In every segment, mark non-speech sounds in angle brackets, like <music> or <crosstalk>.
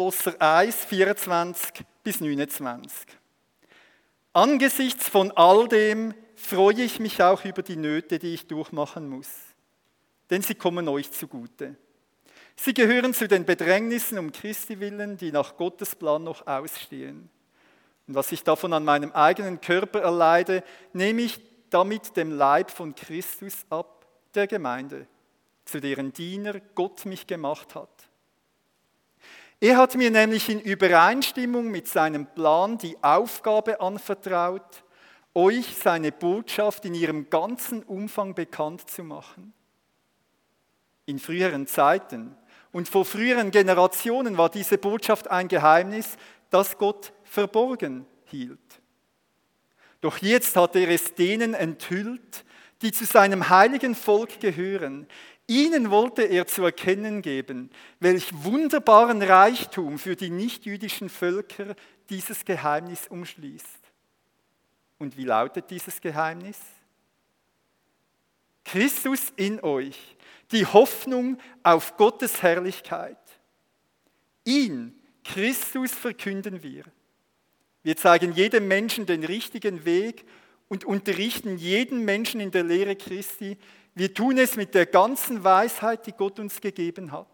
Kolosser 1, 24 bis 29. Angesichts von all dem freue ich mich auch über die Nöte, die ich durchmachen muss, denn sie kommen euch zugute. Sie gehören zu den Bedrängnissen um Christi willen, die nach Gottes Plan noch ausstehen. Und was ich davon an meinem eigenen Körper erleide, nehme ich damit dem Leib von Christus ab, der Gemeinde, zu deren Diener Gott mich gemacht hat. Er hat mir nämlich in Übereinstimmung mit seinem Plan die Aufgabe anvertraut, euch seine Botschaft in ihrem ganzen Umfang bekannt zu machen. In früheren Zeiten und vor früheren Generationen war diese Botschaft ein Geheimnis, das Gott verborgen hielt. Doch jetzt hat er es denen enthüllt, die zu seinem heiligen Volk gehören. Ihnen wollte er zu erkennen geben, welch wunderbaren Reichtum für die nichtjüdischen Völker dieses Geheimnis umschließt. Und wie lautet dieses Geheimnis? Christus in euch, die Hoffnung auf Gottes Herrlichkeit. Ihn, Christus, verkünden wir. Wir zeigen jedem Menschen den richtigen Weg und unterrichten jeden Menschen in der Lehre Christi, wir tun es mit der ganzen Weisheit, die Gott uns gegeben hat.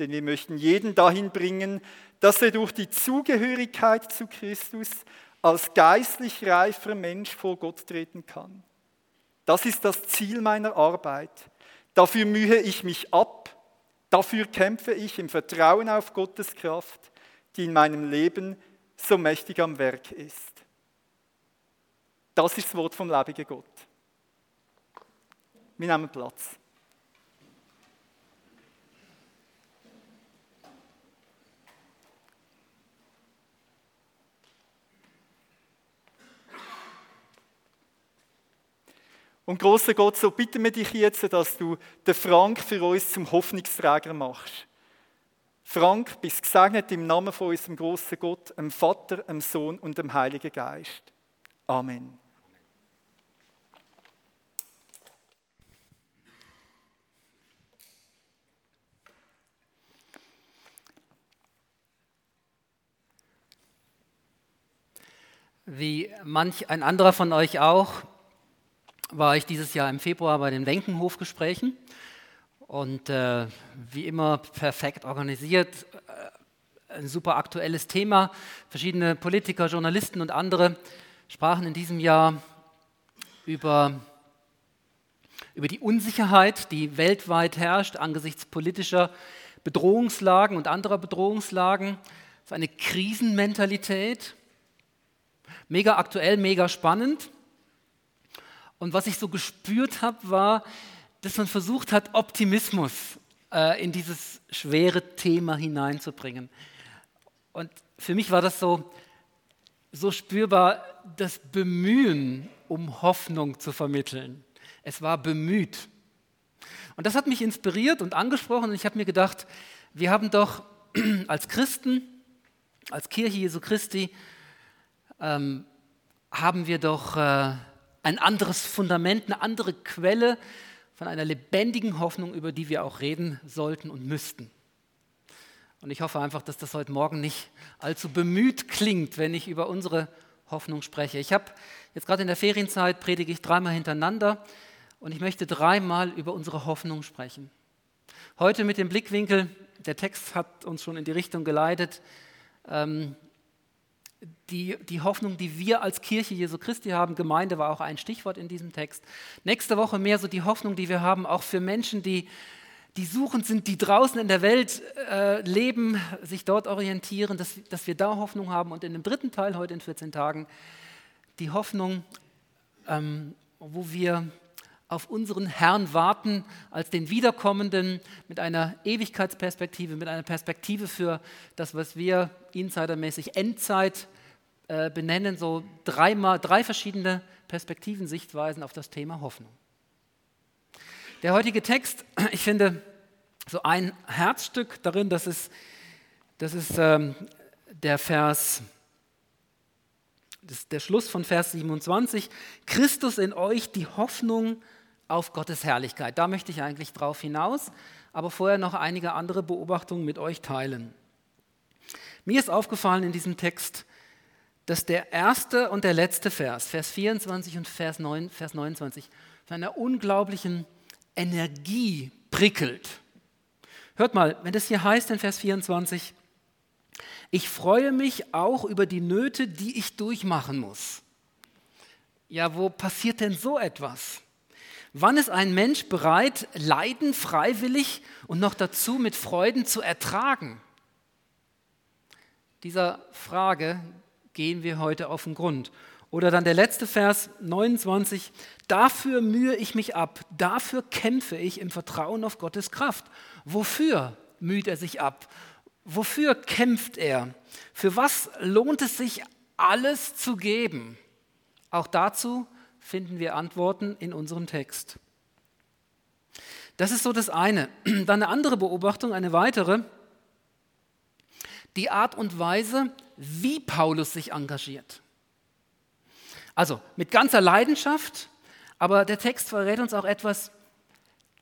Denn wir möchten jeden dahin bringen, dass er durch die Zugehörigkeit zu Christus als geistlich reifer Mensch vor Gott treten kann. Das ist das Ziel meiner Arbeit. Dafür mühe ich mich ab. Dafür kämpfe ich im Vertrauen auf Gottes Kraft, die in meinem Leben so mächtig am Werk ist. Das ist das Wort vom lebendigen Gott. Wir nehmen Platz. Und großer Gott, so bitten wir dich jetzt, dass du den Frank für uns zum Hoffnungsträger machst. Frank, bist gesegnet im Namen von unserem großen Gott, dem Vater, dem Sohn und dem Heiligen Geist. Amen. Wie manch ein anderer von euch auch, war ich dieses Jahr im Februar bei den Wenkenhof-Gesprächen und äh, wie immer perfekt organisiert, äh, ein super aktuelles Thema. Verschiedene Politiker, Journalisten und andere sprachen in diesem Jahr über, über die Unsicherheit, die weltweit herrscht angesichts politischer Bedrohungslagen und anderer Bedrohungslagen. So eine Krisenmentalität Mega aktuell, mega spannend. Und was ich so gespürt habe, war, dass man versucht hat, Optimismus äh, in dieses schwere Thema hineinzubringen. Und für mich war das so, so spürbar, das Bemühen, um Hoffnung zu vermitteln. Es war bemüht. Und das hat mich inspiriert und angesprochen und ich habe mir gedacht, wir haben doch <clears throat> als Christen, als Kirche Jesu Christi, ähm, haben wir doch äh, ein anderes Fundament, eine andere Quelle von einer lebendigen Hoffnung, über die wir auch reden sollten und müssten. Und ich hoffe einfach, dass das heute Morgen nicht allzu bemüht klingt, wenn ich über unsere Hoffnung spreche. Ich habe jetzt gerade in der Ferienzeit predige ich dreimal hintereinander und ich möchte dreimal über unsere Hoffnung sprechen. Heute mit dem Blickwinkel, der Text hat uns schon in die Richtung geleitet, ähm, die, die Hoffnung, die wir als Kirche Jesu Christi haben, Gemeinde war auch ein Stichwort in diesem Text. Nächste Woche mehr so die Hoffnung, die wir haben, auch für Menschen, die, die suchend sind, die draußen in der Welt äh, leben, sich dort orientieren, dass, dass wir da Hoffnung haben. Und in dem dritten Teil, heute in 14 Tagen, die Hoffnung, ähm, wo wir auf unseren Herrn warten als den Wiederkommenden mit einer Ewigkeitsperspektive, mit einer Perspektive für das, was wir insidermäßig Endzeit äh, benennen, so dreimal, drei verschiedene Perspektiven, Sichtweisen auf das Thema Hoffnung. Der heutige Text, <clears throat> ich finde, so ein Herzstück darin, das ist, das ist ähm, der Vers das ist der Schluss von Vers 27. Christus in euch, die Hoffnung auf Gottes Herrlichkeit. Da möchte ich eigentlich drauf hinaus, aber vorher noch einige andere Beobachtungen mit euch teilen. Mir ist aufgefallen in diesem Text, dass der erste und der letzte Vers, Vers 24 und Vers, 9, Vers 29, von einer unglaublichen Energie prickelt. Hört mal, wenn das hier heißt in Vers 24, ich freue mich auch über die Nöte, die ich durchmachen muss. Ja, wo passiert denn so etwas? Wann ist ein Mensch bereit, Leiden freiwillig und noch dazu mit Freuden zu ertragen? Dieser Frage gehen wir heute auf den Grund. Oder dann der letzte Vers 29, dafür mühe ich mich ab, dafür kämpfe ich im Vertrauen auf Gottes Kraft. Wofür müht er sich ab? Wofür kämpft er? Für was lohnt es sich, alles zu geben? Auch dazu finden wir Antworten in unserem Text. Das ist so das eine. <clears throat> Dann eine andere Beobachtung, eine weitere. Die Art und Weise, wie Paulus sich engagiert. Also mit ganzer Leidenschaft, aber der Text verrät uns auch etwas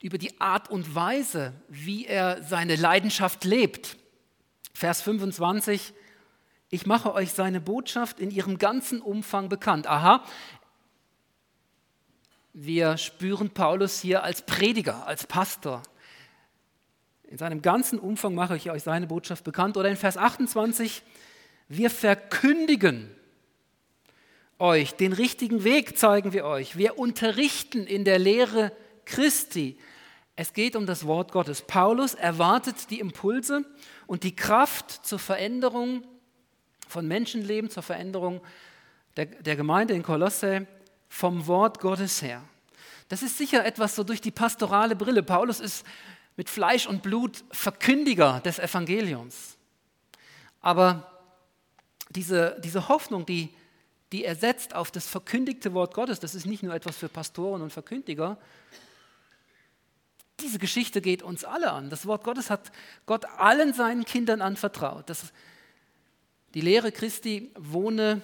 über die Art und Weise, wie er seine Leidenschaft lebt. Vers 25, ich mache euch seine Botschaft in ihrem ganzen Umfang bekannt. Aha, wir spüren Paulus hier als Prediger, als Pastor. In seinem ganzen Umfang mache ich euch seine Botschaft bekannt. Oder in Vers 28, wir verkündigen euch, den richtigen Weg zeigen wir euch. Wir unterrichten in der Lehre Christi. Es geht um das Wort Gottes. Paulus erwartet die Impulse und die Kraft zur Veränderung von Menschenleben, zur Veränderung der, der Gemeinde in Kolosse vom Wort Gottes her. Das ist sicher etwas so durch die pastorale Brille. Paulus ist mit Fleisch und Blut Verkündiger des Evangeliums. Aber diese, diese Hoffnung, die, die er setzt auf das verkündigte Wort Gottes, das ist nicht nur etwas für Pastoren und Verkündiger. Diese Geschichte geht uns alle an. Das Wort Gottes hat Gott allen seinen Kindern anvertraut. Das, die Lehre Christi wohne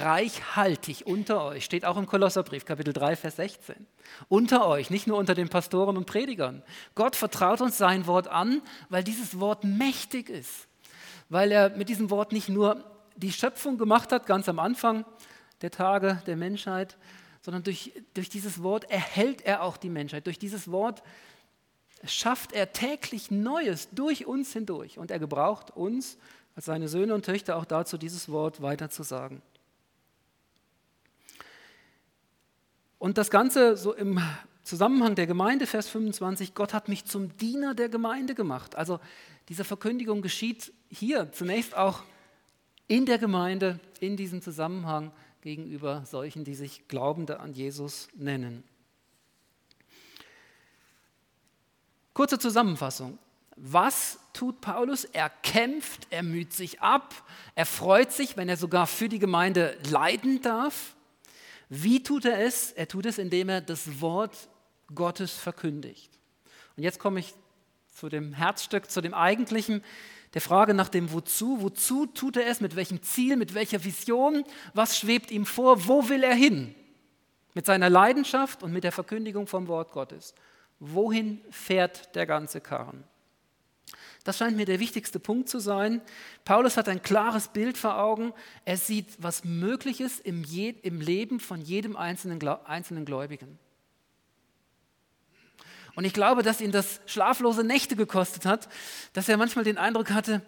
reichhaltig unter euch, steht auch im Kolosserbrief, Kapitel 3, Vers 16. Unter euch, nicht nur unter den Pastoren und Predigern. Gott vertraut uns sein Wort an, weil dieses Wort mächtig ist. Weil er mit diesem Wort nicht nur die Schöpfung gemacht hat, ganz am Anfang der Tage der Menschheit, sondern durch, durch dieses Wort erhält er auch die Menschheit. Durch dieses Wort schafft er täglich Neues durch uns hindurch. Und er gebraucht uns als seine Söhne und Töchter auch dazu, dieses Wort weiterzusagen. Und das Ganze so im Zusammenhang der Gemeinde, Vers 25, Gott hat mich zum Diener der Gemeinde gemacht. Also diese Verkündigung geschieht hier zunächst auch in der Gemeinde, in diesem Zusammenhang gegenüber solchen, die sich Glaubende an Jesus nennen. Kurze Zusammenfassung. Was tut Paulus? Er kämpft, er müht sich ab, er freut sich, wenn er sogar für die Gemeinde leiden darf. Wie tut er es? Er tut es, indem er das Wort Gottes verkündigt. Und jetzt komme ich zu dem Herzstück, zu dem eigentlichen, der Frage nach dem Wozu. Wozu tut er es? Mit welchem Ziel? Mit welcher Vision? Was schwebt ihm vor? Wo will er hin? Mit seiner Leidenschaft und mit der Verkündigung vom Wort Gottes. Wohin fährt der ganze Karren? Das scheint mir der wichtigste Punkt zu sein. Paulus hat ein klares Bild vor Augen. Er sieht, was möglich ist im, Je im Leben von jedem einzelnen, einzelnen Gläubigen. Und ich glaube, dass ihn das schlaflose Nächte gekostet hat, dass er manchmal den Eindruck hatte,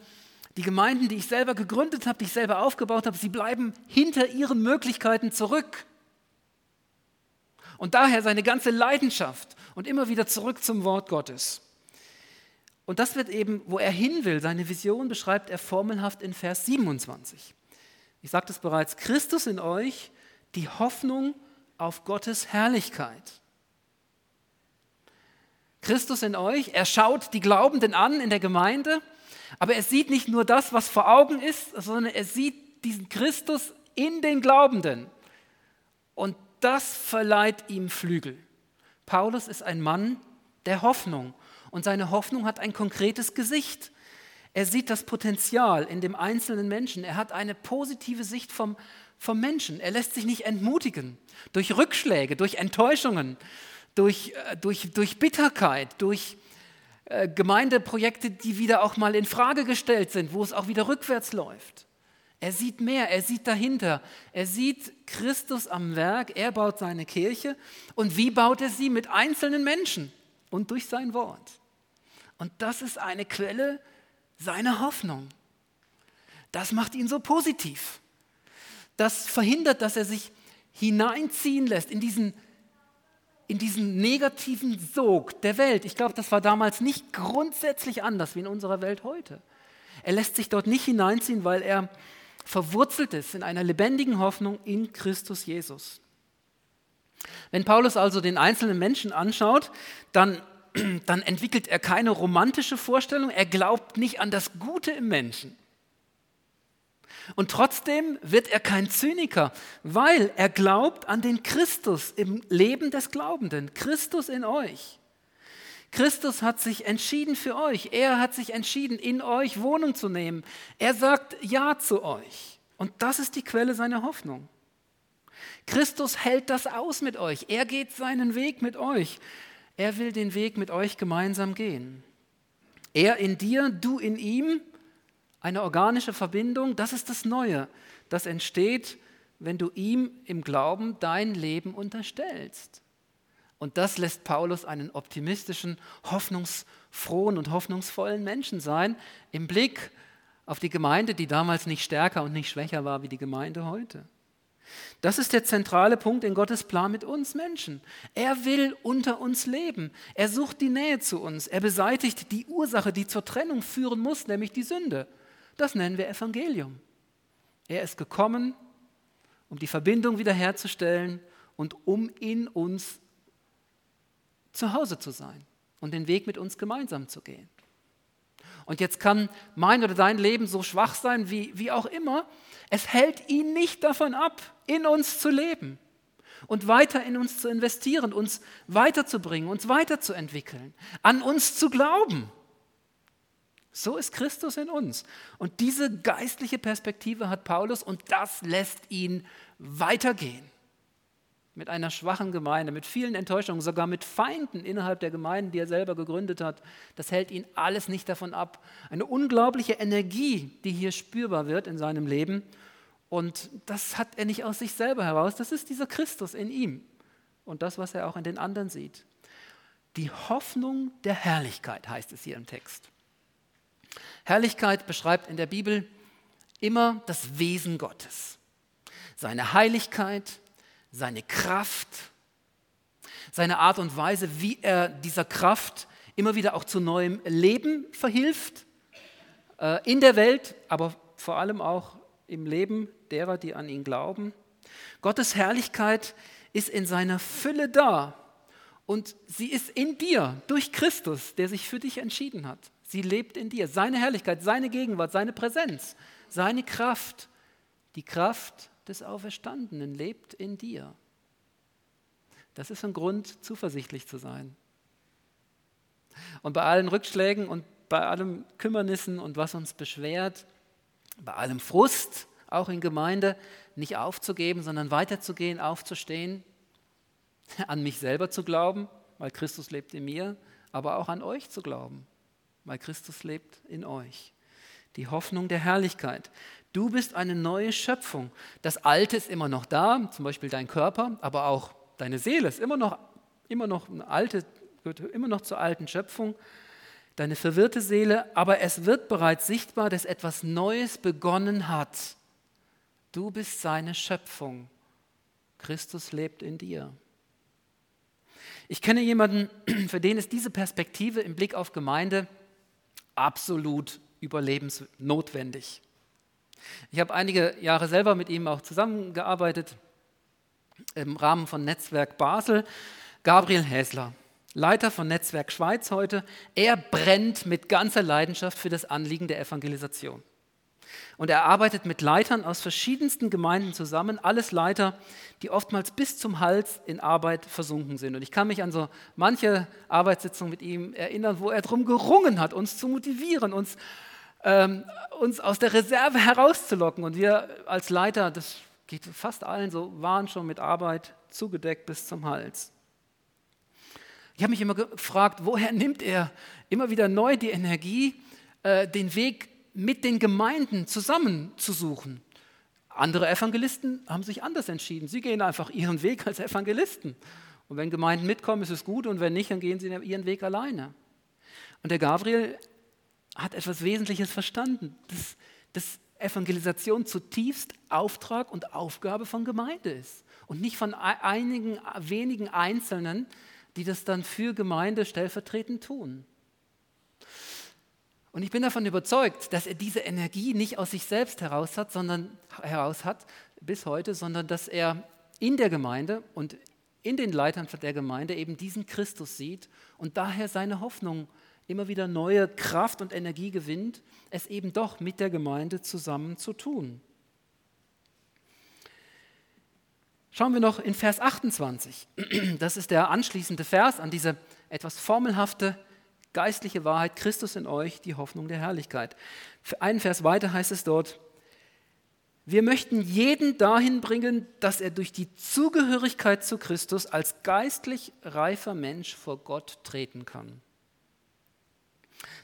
die Gemeinden, die ich selber gegründet habe, die ich selber aufgebaut habe, sie bleiben hinter ihren Möglichkeiten zurück. Und daher seine ganze Leidenschaft und immer wieder zurück zum Wort Gottes. Und das wird eben, wo er hin will, seine Vision beschreibt er formelhaft in Vers 27. Ich sagte es bereits, Christus in euch, die Hoffnung auf Gottes Herrlichkeit. Christus in euch, er schaut die Glaubenden an in der Gemeinde, aber er sieht nicht nur das, was vor Augen ist, sondern er sieht diesen Christus in den Glaubenden. Und das verleiht ihm Flügel. Paulus ist ein Mann der Hoffnung und seine Hoffnung hat ein konkretes Gesicht. Er sieht das Potenzial in dem einzelnen Menschen. Er hat eine positive Sicht vom, vom Menschen. Er lässt sich nicht entmutigen durch Rückschläge, durch Enttäuschungen, durch, äh, durch, durch Bitterkeit, durch äh, Gemeindeprojekte, die wieder auch mal in Frage gestellt sind, wo es auch wieder rückwärts läuft. Er sieht mehr, er sieht dahinter. Er sieht Christus am Werk, er baut seine Kirche. Und wie baut er sie? Mit einzelnen Menschen und durch sein Wort. Und das ist eine Quelle seiner Hoffnung. Das macht ihn so positiv. Das verhindert, dass er sich hineinziehen lässt in diesen, in diesen negativen Sog der Welt. Ich glaube, das war damals nicht grundsätzlich anders wie in unserer Welt heute. Er lässt sich dort nicht hineinziehen, weil er verwurzelt ist in einer lebendigen Hoffnung in Christus Jesus. Wenn Paulus also den einzelnen Menschen anschaut, dann, <clears throat> dann entwickelt er keine romantische Vorstellung, er glaubt nicht an das Gute im Menschen. Und trotzdem wird er kein Zyniker, weil er glaubt an den Christus im Leben des Glaubenden, Christus in euch. Christus hat sich entschieden für euch. Er hat sich entschieden, in euch Wohnung zu nehmen. Er sagt Ja zu euch. Und das ist die Quelle seiner Hoffnung. Christus hält das aus mit euch. Er geht seinen Weg mit euch. Er will den Weg mit euch gemeinsam gehen. Er in dir, du in ihm, eine organische Verbindung, das ist das Neue. Das entsteht, wenn du ihm im Glauben dein Leben unterstellst. Und das lässt Paulus einen optimistischen, hoffnungsfrohen und hoffnungsvollen Menschen sein im Blick auf die Gemeinde, die damals nicht stärker und nicht schwächer war wie die Gemeinde heute. Das ist der zentrale Punkt in Gottes Plan mit uns Menschen. Er will unter uns leben. Er sucht die Nähe zu uns. Er beseitigt die Ursache, die zur Trennung führen muss, nämlich die Sünde. Das nennen wir Evangelium. Er ist gekommen, um die Verbindung wiederherzustellen und um in uns zu Hause zu sein und den Weg mit uns gemeinsam zu gehen. Und jetzt kann mein oder dein Leben so schwach sein wie, wie auch immer. Es hält ihn nicht davon ab, in uns zu leben und weiter in uns zu investieren, uns weiterzubringen, uns weiterzuentwickeln, an uns zu glauben. So ist Christus in uns. Und diese geistliche Perspektive hat Paulus und das lässt ihn weitergehen mit einer schwachen Gemeinde, mit vielen Enttäuschungen, sogar mit Feinden innerhalb der Gemeinden, die er selber gegründet hat. Das hält ihn alles nicht davon ab. Eine unglaubliche Energie, die hier spürbar wird in seinem Leben. Und das hat er nicht aus sich selber heraus, das ist dieser Christus in ihm und das, was er auch in den anderen sieht. Die Hoffnung der Herrlichkeit heißt es hier im Text. Herrlichkeit beschreibt in der Bibel immer das Wesen Gottes, seine Heiligkeit, seine Kraft, seine Art und Weise, wie er dieser Kraft immer wieder auch zu neuem Leben verhilft, äh, in der Welt, aber vor allem auch im Leben derer, die an ihn glauben. Gottes Herrlichkeit ist in seiner Fülle da und sie ist in dir durch Christus, der sich für dich entschieden hat. Sie lebt in dir. Seine Herrlichkeit, seine Gegenwart, seine Präsenz, seine Kraft, die Kraft des Auferstandenen lebt in dir. Das ist ein Grund, zuversichtlich zu sein. Und bei allen Rückschlägen und bei allem Kümmernissen und was uns beschwert, bei allem Frust, auch in Gemeinde, nicht aufzugeben, sondern weiterzugehen, aufzustehen, an mich selber zu glauben, weil Christus lebt in mir, aber auch an euch zu glauben, weil Christus lebt in euch. Die Hoffnung der Herrlichkeit. Du bist eine neue Schöpfung. Das Alte ist immer noch da, zum Beispiel dein Körper, aber auch deine Seele ist immer noch, immer noch eine alte, gehört immer noch zur alten Schöpfung. Deine verwirrte Seele, aber es wird bereits sichtbar, dass etwas Neues begonnen hat. Du bist seine Schöpfung. Christus lebt in dir. Ich kenne jemanden, <clears throat> für den ist diese Perspektive im Blick auf Gemeinde absolut überlebensnotwendig. Ich habe einige Jahre selber mit ihm auch zusammengearbeitet im Rahmen von Netzwerk Basel. Gabriel Häsler, Leiter von Netzwerk Schweiz heute, er brennt mit ganzer Leidenschaft für das Anliegen der Evangelisation. Und er arbeitet mit Leitern aus verschiedensten Gemeinden zusammen, alles Leiter, die oftmals bis zum Hals in Arbeit versunken sind. Und ich kann mich an so manche Arbeitssitzung mit ihm erinnern, wo er darum gerungen hat, uns zu motivieren, uns ähm, uns aus der Reserve herauszulocken. Und wir als Leiter, das geht fast allen so, waren schon mit Arbeit zugedeckt bis zum Hals. Ich habe mich immer gefragt, woher nimmt er immer wieder neu die Energie, äh, den Weg mit den Gemeinden zusammenzusuchen? Andere Evangelisten haben sich anders entschieden. Sie gehen einfach ihren Weg als Evangelisten. Und wenn Gemeinden mitkommen, ist es gut, und wenn nicht, dann gehen sie ihren Weg alleine. Und der Gabriel hat etwas Wesentliches verstanden, dass, dass Evangelisation zutiefst Auftrag und Aufgabe von Gemeinde ist und nicht von einigen wenigen Einzelnen, die das dann für Gemeinde stellvertretend tun. Und ich bin davon überzeugt, dass er diese Energie nicht aus sich selbst heraus hat, sondern heraus hat bis heute, sondern dass er in der Gemeinde und in den Leitern der Gemeinde eben diesen Christus sieht und daher seine Hoffnung immer wieder neue Kraft und Energie gewinnt, es eben doch mit der Gemeinde zusammen zu tun. Schauen wir noch in Vers 28. Das ist der anschließende Vers an diese etwas formelhafte geistliche Wahrheit, Christus in euch, die Hoffnung der Herrlichkeit. Für einen Vers weiter heißt es dort, wir möchten jeden dahin bringen, dass er durch die Zugehörigkeit zu Christus als geistlich reifer Mensch vor Gott treten kann.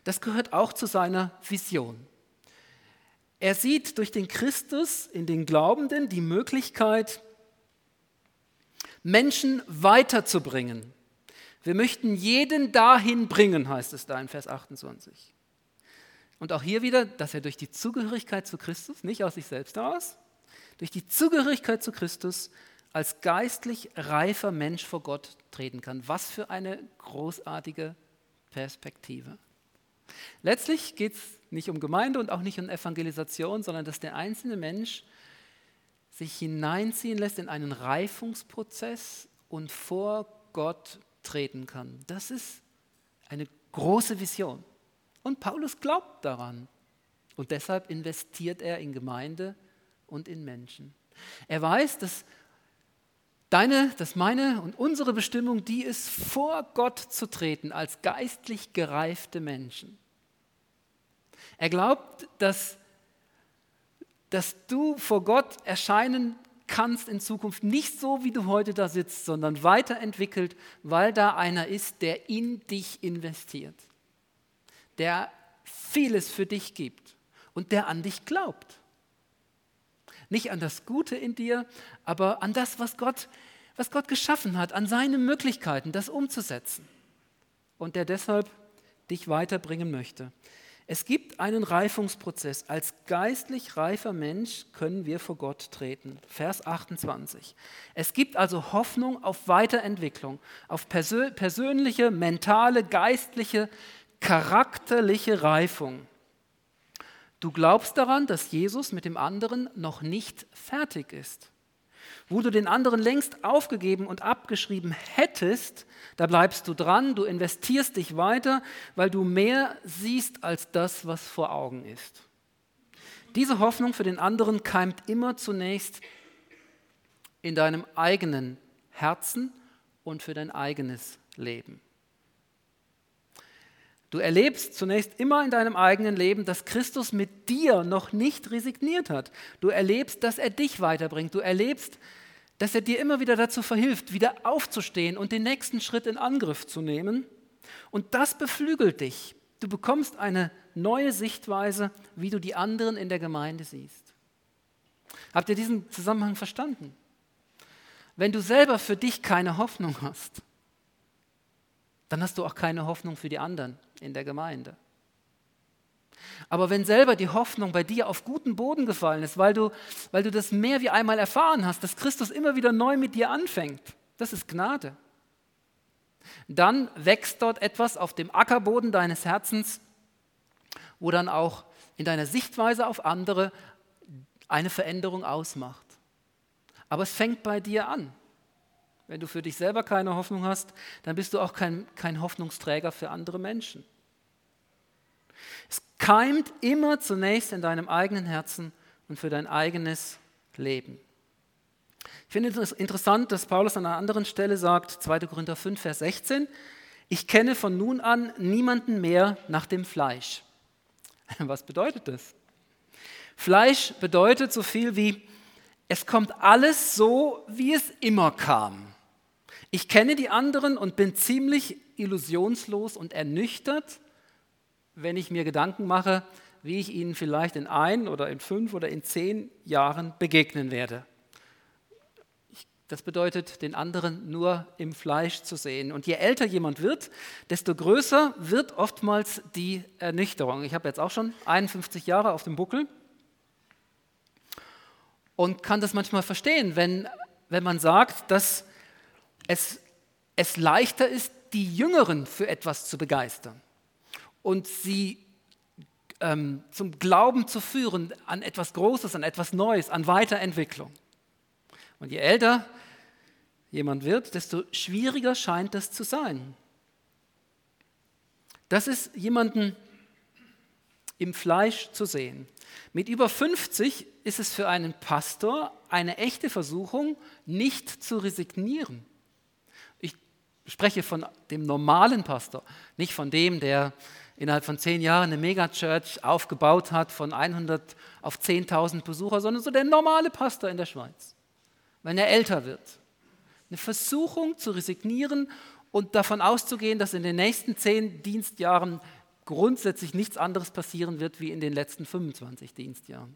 Das gehört auch zu seiner Vision. Er sieht durch den Christus in den Glaubenden die Möglichkeit, Menschen weiterzubringen. Wir möchten jeden dahin bringen, heißt es da in Vers 28. Und auch hier wieder, dass er durch die Zugehörigkeit zu Christus, nicht aus sich selbst heraus, durch die Zugehörigkeit zu Christus als geistlich reifer Mensch vor Gott treten kann. Was für eine großartige Perspektive. Letztlich geht es nicht um Gemeinde und auch nicht um Evangelisation, sondern dass der einzelne Mensch sich hineinziehen lässt in einen Reifungsprozess und vor Gott treten kann. Das ist eine große Vision. Und Paulus glaubt daran. Und deshalb investiert er in Gemeinde und in Menschen. Er weiß, dass deine, dass meine und unsere Bestimmung die ist, vor Gott zu treten als geistlich gereifte Menschen. Er glaubt, dass, dass du vor Gott erscheinen kannst in Zukunft nicht so, wie du heute da sitzt, sondern weiterentwickelt, weil da einer ist, der in dich investiert der vieles für dich gibt und der an dich glaubt. Nicht an das Gute in dir, aber an das, was Gott, was Gott geschaffen hat, an seine Möglichkeiten, das umzusetzen. Und der deshalb dich weiterbringen möchte. Es gibt einen Reifungsprozess. Als geistlich reifer Mensch können wir vor Gott treten. Vers 28. Es gibt also Hoffnung auf Weiterentwicklung, auf persönliche, mentale, geistliche charakterliche Reifung. Du glaubst daran, dass Jesus mit dem anderen noch nicht fertig ist. Wo du den anderen längst aufgegeben und abgeschrieben hättest, da bleibst du dran, du investierst dich weiter, weil du mehr siehst als das, was vor Augen ist. Diese Hoffnung für den anderen keimt immer zunächst in deinem eigenen Herzen und für dein eigenes Leben. Du erlebst zunächst immer in deinem eigenen Leben, dass Christus mit dir noch nicht resigniert hat. Du erlebst, dass er dich weiterbringt. Du erlebst, dass er dir immer wieder dazu verhilft, wieder aufzustehen und den nächsten Schritt in Angriff zu nehmen. Und das beflügelt dich. Du bekommst eine neue Sichtweise, wie du die anderen in der Gemeinde siehst. Habt ihr diesen Zusammenhang verstanden? Wenn du selber für dich keine Hoffnung hast, dann hast du auch keine Hoffnung für die anderen in der Gemeinde. Aber wenn selber die Hoffnung bei dir auf guten Boden gefallen ist, weil du, weil du das mehr wie einmal erfahren hast, dass Christus immer wieder neu mit dir anfängt, das ist Gnade. Dann wächst dort etwas auf dem Ackerboden deines Herzens, wo dann auch in deiner Sichtweise auf andere eine Veränderung ausmacht. Aber es fängt bei dir an. Wenn du für dich selber keine Hoffnung hast, dann bist du auch kein, kein Hoffnungsträger für andere Menschen. Es keimt immer zunächst in deinem eigenen Herzen und für dein eigenes Leben. Ich finde es interessant, dass Paulus an einer anderen Stelle sagt, 2. Korinther 5, Vers 16, ich kenne von nun an niemanden mehr nach dem Fleisch. <laughs> Was bedeutet das? Fleisch bedeutet so viel wie, es kommt alles so, wie es immer kam. Ich kenne die anderen und bin ziemlich illusionslos und ernüchtert, wenn ich mir Gedanken mache, wie ich ihnen vielleicht in ein oder in fünf oder in zehn Jahren begegnen werde. Das bedeutet, den anderen nur im Fleisch zu sehen. Und je älter jemand wird, desto größer wird oftmals die Ernüchterung. Ich habe jetzt auch schon 51 Jahre auf dem Buckel und kann das manchmal verstehen, wenn, wenn man sagt, dass es, es leichter ist, die Jüngeren für etwas zu begeistern und sie ähm, zum Glauben zu führen an etwas Großes, an etwas Neues, an Weiterentwicklung. Und je älter jemand wird, desto schwieriger scheint das zu sein. Das ist jemanden im Fleisch zu sehen. Mit über 50 ist es für einen Pastor eine echte Versuchung, nicht zu resignieren. Ich spreche von dem normalen Pastor, nicht von dem, der innerhalb von zehn Jahren eine Megachurch aufgebaut hat von 100 auf 10.000 Besucher, sondern so der normale Pastor in der Schweiz, wenn er älter wird eine Versuchung zu resignieren und davon auszugehen, dass in den nächsten zehn Dienstjahren grundsätzlich nichts anderes passieren wird wie in den letzten 25 Dienstjahren.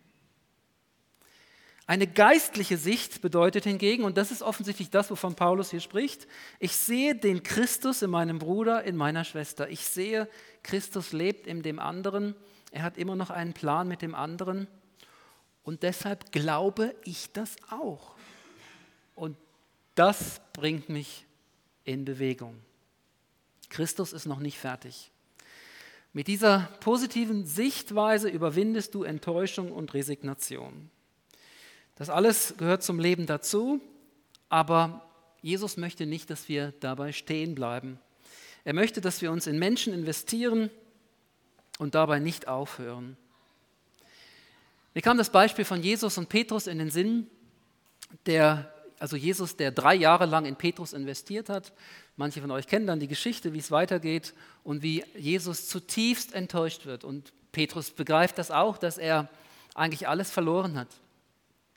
Eine geistliche Sicht bedeutet hingegen, und das ist offensichtlich das, wovon Paulus hier spricht, ich sehe den Christus in meinem Bruder, in meiner Schwester. Ich sehe, Christus lebt in dem anderen. Er hat immer noch einen Plan mit dem anderen. Und deshalb glaube ich das auch. Und das bringt mich in Bewegung. Christus ist noch nicht fertig. Mit dieser positiven Sichtweise überwindest du Enttäuschung und Resignation. Das alles gehört zum Leben dazu, aber Jesus möchte nicht, dass wir dabei stehen bleiben. Er möchte, dass wir uns in Menschen investieren und dabei nicht aufhören. Mir kam das Beispiel von Jesus und Petrus in den Sinn, der also Jesus, der drei Jahre lang in Petrus investiert hat. Manche von euch kennen dann die Geschichte, wie es weitergeht und wie Jesus zutiefst enttäuscht wird. Und Petrus begreift das auch, dass er eigentlich alles verloren hat,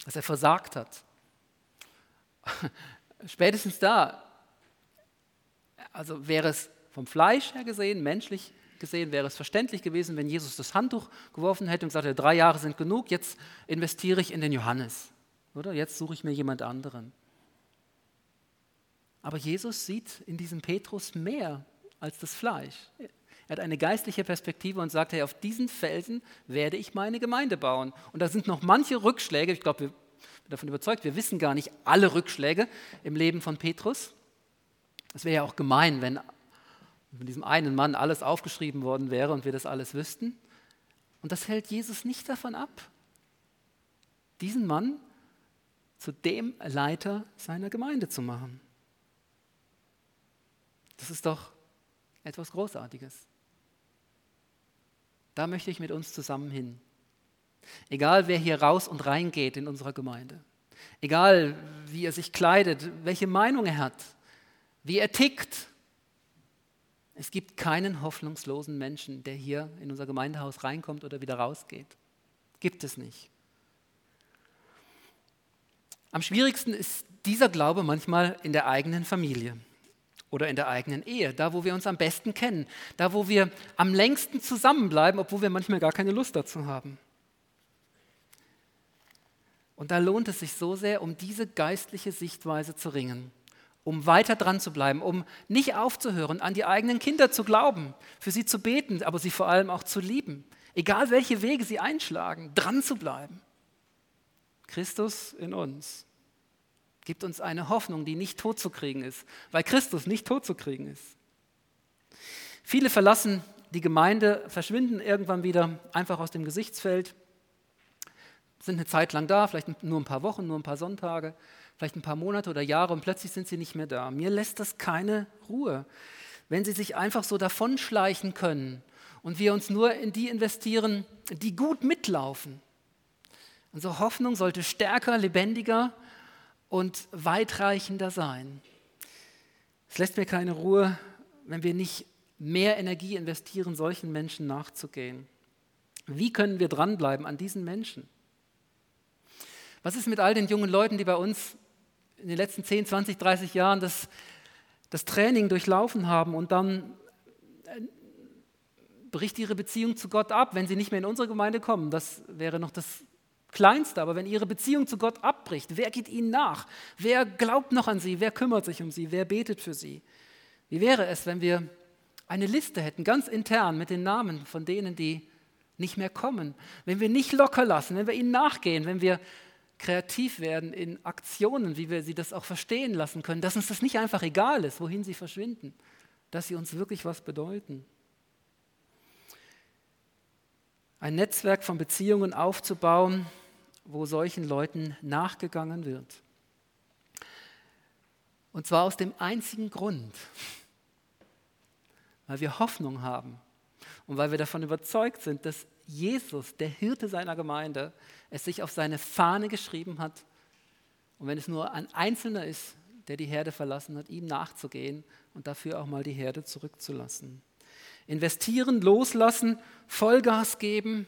dass er versagt hat. <laughs> Spätestens da, also wäre es vom Fleisch her gesehen, menschlich gesehen, wäre es verständlich gewesen, wenn Jesus das Handtuch geworfen hätte und gesagt hätte, drei Jahre sind genug, jetzt investiere ich in den Johannes. Oder jetzt suche ich mir jemand anderen. Aber Jesus sieht in diesem Petrus mehr als das Fleisch. Er hat eine geistliche Perspektive und sagt, hey, auf diesen Felsen werde ich meine Gemeinde bauen. Und da sind noch manche Rückschläge, ich glaube, wir sind davon überzeugt, wir wissen gar nicht alle Rückschläge im Leben von Petrus. Es wäre ja auch gemein, wenn von diesem einen Mann alles aufgeschrieben worden wäre und wir das alles wüssten. Und das hält Jesus nicht davon ab. Diesen Mann zu dem Leiter seiner Gemeinde zu machen. Das ist doch etwas Großartiges. Da möchte ich mit uns zusammen hin. Egal wer hier raus und rein geht in unserer Gemeinde, egal wie er sich kleidet, welche Meinung er hat, wie er tickt, es gibt keinen hoffnungslosen Menschen, der hier in unser Gemeindehaus reinkommt oder wieder rausgeht. Gibt es nicht. Am schwierigsten ist dieser Glaube manchmal in der eigenen Familie oder in der eigenen Ehe, da wo wir uns am besten kennen, da wo wir am längsten zusammenbleiben, obwohl wir manchmal gar keine Lust dazu haben. Und da lohnt es sich so sehr, um diese geistliche Sichtweise zu ringen, um weiter dran zu bleiben, um nicht aufzuhören, an die eigenen Kinder zu glauben, für sie zu beten, aber sie vor allem auch zu lieben, egal welche Wege sie einschlagen, dran zu bleiben. Christus in uns gibt uns eine Hoffnung, die nicht totzukriegen ist, weil Christus nicht totzukriegen ist. Viele verlassen die Gemeinde, verschwinden irgendwann wieder einfach aus dem Gesichtsfeld, sind eine Zeit lang da, vielleicht nur ein paar Wochen, nur ein paar Sonntage, vielleicht ein paar Monate oder Jahre und plötzlich sind sie nicht mehr da. Mir lässt das keine Ruhe, wenn sie sich einfach so davonschleichen können und wir uns nur in die investieren, die gut mitlaufen. Unsere Hoffnung sollte stärker, lebendiger und weitreichender sein. Es lässt mir keine Ruhe, wenn wir nicht mehr Energie investieren, solchen Menschen nachzugehen. Wie können wir dranbleiben an diesen Menschen? Was ist mit all den jungen Leuten, die bei uns in den letzten 10, 20, 30 Jahren das, das Training durchlaufen haben und dann äh, bricht ihre Beziehung zu Gott ab, wenn sie nicht mehr in unsere Gemeinde kommen. Das wäre noch das Kleinste, aber wenn ihre Beziehung zu Gott abbricht, wer geht ihnen nach? Wer glaubt noch an sie? Wer kümmert sich um sie? Wer betet für sie? Wie wäre es, wenn wir eine Liste hätten, ganz intern mit den Namen von denen, die nicht mehr kommen? Wenn wir nicht locker lassen, wenn wir ihnen nachgehen, wenn wir kreativ werden in Aktionen, wie wir sie das auch verstehen lassen können, dass uns das nicht einfach egal ist, wohin sie verschwinden, dass sie uns wirklich was bedeuten. Ein Netzwerk von Beziehungen aufzubauen, wo solchen Leuten nachgegangen wird. Und zwar aus dem einzigen Grund, weil wir Hoffnung haben und weil wir davon überzeugt sind, dass Jesus, der Hirte seiner Gemeinde, es sich auf seine Fahne geschrieben hat. Und wenn es nur ein Einzelner ist, der die Herde verlassen hat, ihm nachzugehen und dafür auch mal die Herde zurückzulassen. Investieren, loslassen, Vollgas geben,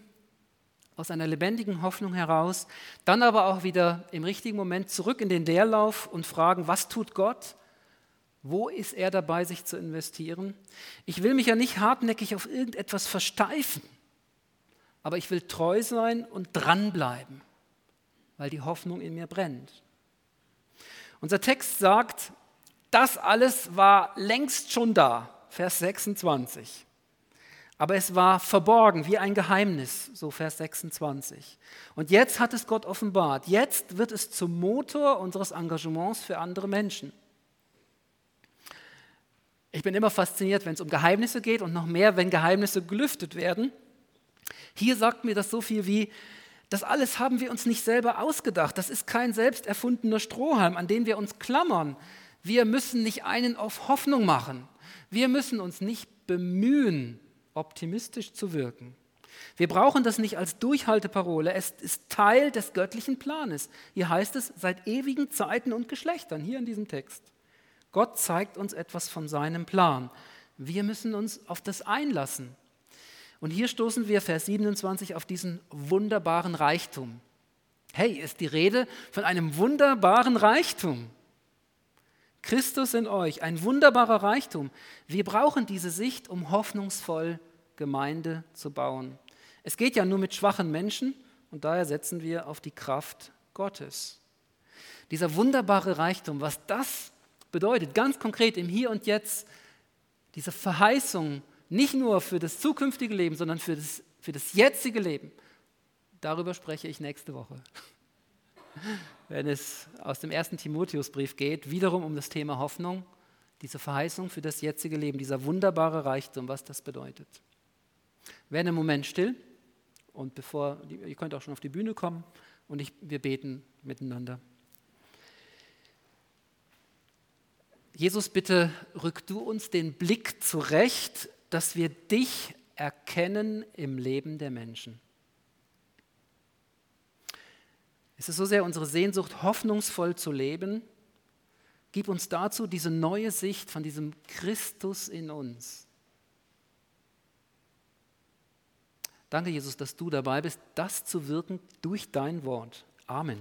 aus einer lebendigen Hoffnung heraus, dann aber auch wieder im richtigen Moment zurück in den Leerlauf und fragen, was tut Gott? Wo ist er dabei, sich zu investieren? Ich will mich ja nicht hartnäckig auf irgendetwas versteifen, aber ich will treu sein und dranbleiben, weil die Hoffnung in mir brennt. Unser Text sagt, das alles war längst schon da, Vers 26. Aber es war verborgen wie ein Geheimnis, so Vers 26. Und jetzt hat es Gott offenbart. Jetzt wird es zum Motor unseres Engagements für andere Menschen. Ich bin immer fasziniert, wenn es um Geheimnisse geht und noch mehr, wenn Geheimnisse gelüftet werden. Hier sagt mir das so viel wie, das alles haben wir uns nicht selber ausgedacht. Das ist kein selbst erfundener Strohhalm, an den wir uns klammern. Wir müssen nicht einen auf Hoffnung machen. Wir müssen uns nicht bemühen, optimistisch zu wirken. Wir brauchen das nicht als Durchhalteparole. Es ist Teil des göttlichen Planes. Hier heißt es seit ewigen Zeiten und Geschlechtern, hier in diesem Text. Gott zeigt uns etwas von seinem Plan. Wir müssen uns auf das einlassen. Und hier stoßen wir, Vers 27, auf diesen wunderbaren Reichtum. Hey, ist die Rede von einem wunderbaren Reichtum. Christus in euch, ein wunderbarer Reichtum. Wir brauchen diese Sicht, um hoffnungsvoll Gemeinde zu bauen. Es geht ja nur mit schwachen Menschen und daher setzen wir auf die Kraft Gottes. Dieser wunderbare Reichtum, was das bedeutet, ganz konkret im Hier und Jetzt, diese Verheißung nicht nur für das zukünftige Leben, sondern für das, für das jetzige Leben, darüber spreche ich nächste Woche wenn es aus dem ersten Timotheusbrief geht, wiederum um das Thema Hoffnung, diese Verheißung für das jetzige Leben, dieser wunderbare Reichtum, was das bedeutet. Werden einen Moment still und bevor, ihr könnt auch schon auf die Bühne kommen und ich, wir beten miteinander. Jesus, bitte rück du uns den Blick zurecht, dass wir dich erkennen im Leben der Menschen. Es ist so sehr unsere Sehnsucht, hoffnungsvoll zu leben. Gib uns dazu diese neue Sicht von diesem Christus in uns. Danke, Jesus, dass du dabei bist, das zu wirken durch dein Wort. Amen.